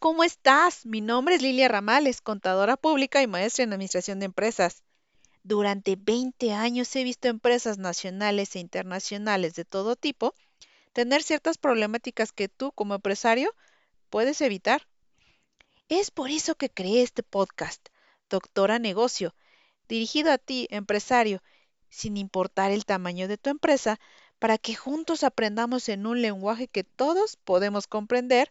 ¿Cómo estás? Mi nombre es Lilia Ramales, contadora pública y maestra en administración de empresas. Durante 20 años he visto empresas nacionales e internacionales de todo tipo tener ciertas problemáticas que tú como empresario puedes evitar. Es por eso que creé este podcast, Doctora Negocio, dirigido a ti, empresario, sin importar el tamaño de tu empresa, para que juntos aprendamos en un lenguaje que todos podemos comprender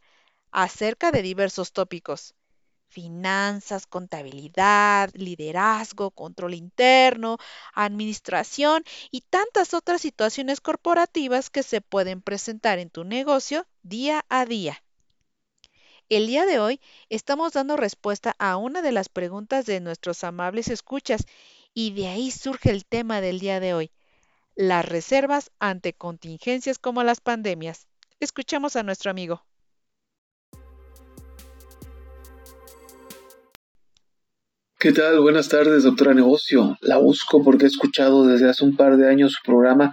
acerca de diversos tópicos. Finanzas, contabilidad, liderazgo, control interno, administración y tantas otras situaciones corporativas que se pueden presentar en tu negocio día a día. El día de hoy estamos dando respuesta a una de las preguntas de nuestros amables escuchas y de ahí surge el tema del día de hoy, las reservas ante contingencias como las pandemias. Escuchemos a nuestro amigo. ¿Qué tal? Buenas tardes, doctora Negocio. La busco porque he escuchado desde hace un par de años su programa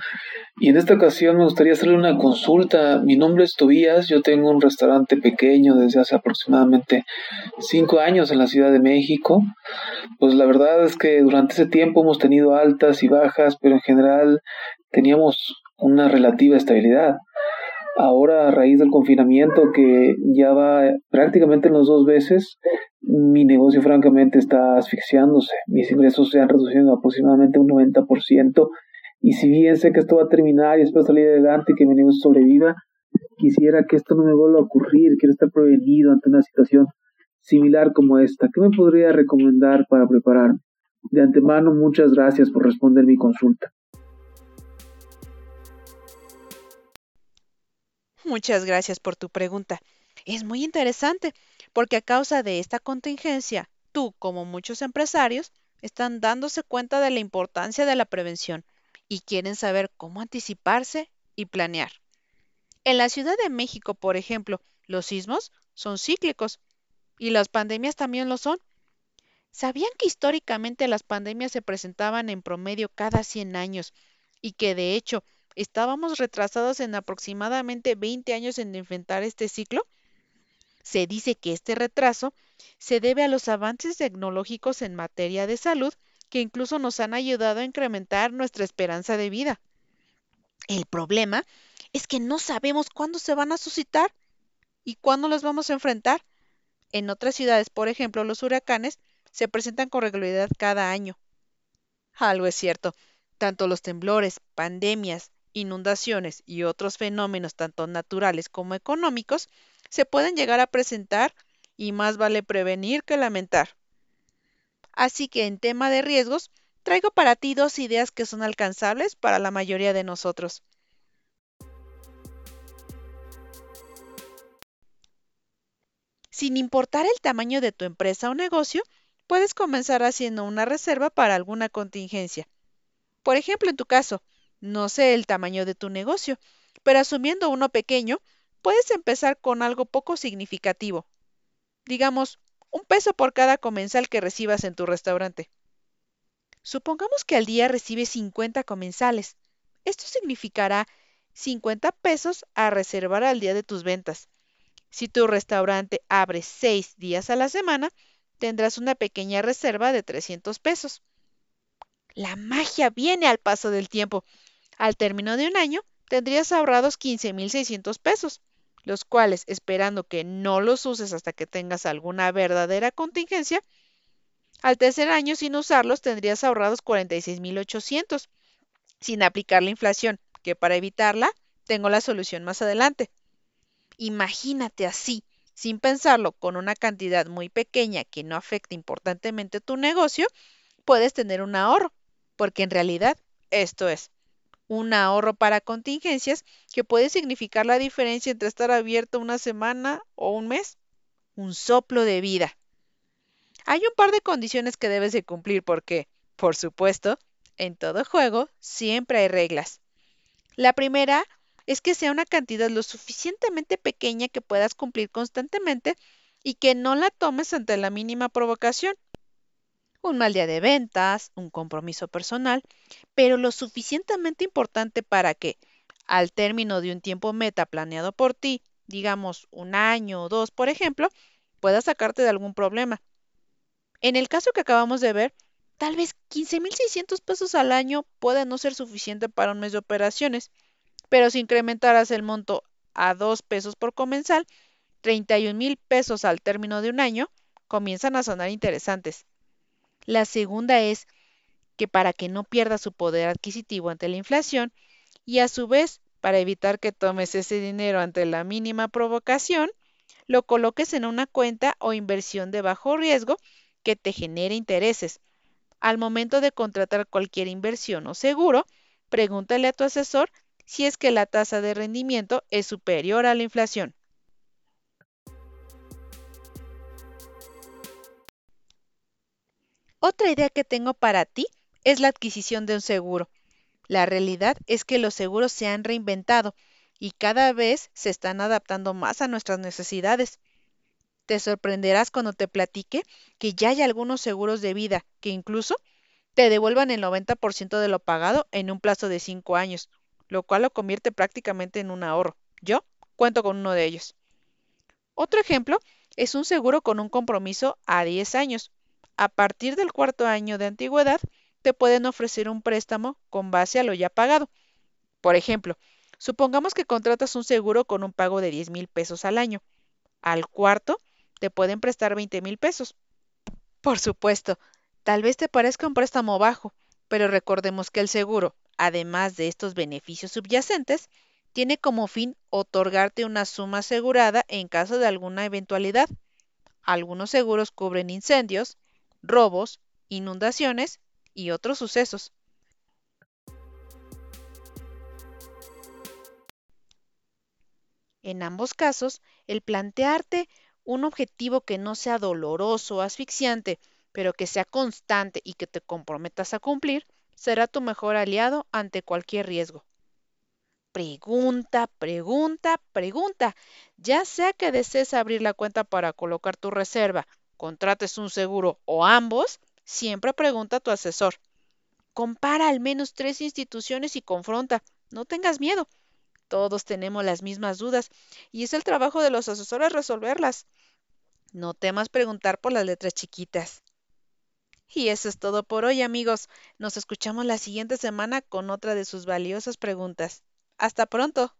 y en esta ocasión me gustaría hacerle una consulta. Mi nombre es Tobías, yo tengo un restaurante pequeño desde hace aproximadamente cinco años en la Ciudad de México. Pues la verdad es que durante ese tiempo hemos tenido altas y bajas, pero en general teníamos una relativa estabilidad. Ahora, a raíz del confinamiento que ya va prácticamente en los dos veces, mi negocio francamente está asfixiándose. Mis ingresos se han reducido aproximadamente un 90%. Y si bien sé que esto va a terminar y espero salir adelante y que mi negocio sobreviva, quisiera que esto no me vuelva a ocurrir. Quiero estar prevenido ante una situación similar como esta. ¿Qué me podría recomendar para prepararme? De antemano, muchas gracias por responder mi consulta. Muchas gracias por tu pregunta. Es muy interesante porque a causa de esta contingencia, tú, como muchos empresarios, están dándose cuenta de la importancia de la prevención y quieren saber cómo anticiparse y planear. En la Ciudad de México, por ejemplo, los sismos son cíclicos y las pandemias también lo son. ¿Sabían que históricamente las pandemias se presentaban en promedio cada 100 años y que de hecho estábamos retrasados en aproximadamente 20 años en enfrentar este ciclo? Se dice que este retraso se debe a los avances tecnológicos en materia de salud que incluso nos han ayudado a incrementar nuestra esperanza de vida. El problema es que no sabemos cuándo se van a suscitar y cuándo los vamos a enfrentar. En otras ciudades, por ejemplo, los huracanes se presentan con regularidad cada año. Algo es cierto, tanto los temblores, pandemias, inundaciones y otros fenómenos tanto naturales como económicos se pueden llegar a presentar y más vale prevenir que lamentar. Así que en tema de riesgos, traigo para ti dos ideas que son alcanzables para la mayoría de nosotros. Sin importar el tamaño de tu empresa o negocio, puedes comenzar haciendo una reserva para alguna contingencia. Por ejemplo, en tu caso, no sé el tamaño de tu negocio, pero asumiendo uno pequeño, puedes empezar con algo poco significativo. Digamos, un peso por cada comensal que recibas en tu restaurante. Supongamos que al día recibes 50 comensales. Esto significará 50 pesos a reservar al día de tus ventas. Si tu restaurante abre 6 días a la semana, tendrás una pequeña reserva de 300 pesos. La magia viene al paso del tiempo. Al término de un año, tendrías ahorrados 15.600 pesos los cuales, esperando que no los uses hasta que tengas alguna verdadera contingencia, al tercer año sin usarlos tendrías ahorrados 46.800, sin aplicar la inflación, que para evitarla tengo la solución más adelante. Imagínate así, sin pensarlo, con una cantidad muy pequeña que no afecte importantemente tu negocio, puedes tener un ahorro, porque en realidad esto es un ahorro para contingencias que puede significar la diferencia entre estar abierto una semana o un mes. Un soplo de vida. Hay un par de condiciones que debes de cumplir porque, por supuesto, en todo juego siempre hay reglas. La primera es que sea una cantidad lo suficientemente pequeña que puedas cumplir constantemente y que no la tomes ante la mínima provocación un mal día de ventas, un compromiso personal, pero lo suficientemente importante para que, al término de un tiempo meta planeado por ti digamos un año o dos, por ejemplo, pueda sacarte de algún problema. En el caso que acabamos de ver, tal vez 15.600 pesos al año puede no ser suficiente para un mes de operaciones, pero si incrementaras el monto a 2 pesos por comensal, 31 mil pesos al término de un año, comienzan a sonar interesantes. La segunda es que para que no pierda su poder adquisitivo ante la inflación y a su vez para evitar que tomes ese dinero ante la mínima provocación, lo coloques en una cuenta o inversión de bajo riesgo que te genere intereses. Al momento de contratar cualquier inversión o seguro, pregúntale a tu asesor si es que la tasa de rendimiento es superior a la inflación. Otra idea que tengo para ti es la adquisición de un seguro. La realidad es que los seguros se han reinventado y cada vez se están adaptando más a nuestras necesidades. Te sorprenderás cuando te platique que ya hay algunos seguros de vida que incluso te devuelvan el 90% de lo pagado en un plazo de 5 años, lo cual lo convierte prácticamente en un ahorro. Yo cuento con uno de ellos. Otro ejemplo es un seguro con un compromiso a 10 años. A partir del cuarto año de antigüedad, te pueden ofrecer un préstamo con base a lo ya pagado. Por ejemplo, supongamos que contratas un seguro con un pago de 10 mil pesos al año. Al cuarto, te pueden prestar 20 mil pesos. Por supuesto, tal vez te parezca un préstamo bajo, pero recordemos que el seguro además de estos beneficios subyacentes, tiene como fin otorgarte una suma asegurada en caso de alguna eventualidad. Algunos seguros cubren incendios, robos, inundaciones y otros sucesos. En ambos casos, el plantearte un objetivo que no sea doloroso o asfixiante, pero que sea constante y que te comprometas a cumplir, será tu mejor aliado ante cualquier riesgo. Pregunta, pregunta, pregunta. Ya sea que desees abrir la cuenta para colocar tu reserva, contrates un seguro o ambos, siempre pregunta a tu asesor. Compara al menos tres instituciones y confronta. No tengas miedo. Todos tenemos las mismas dudas y es el trabajo de los asesores resolverlas. No temas preguntar por las letras chiquitas. Y eso es todo por hoy, amigos. Nos escuchamos la siguiente semana con otra de sus valiosas preguntas. Hasta pronto.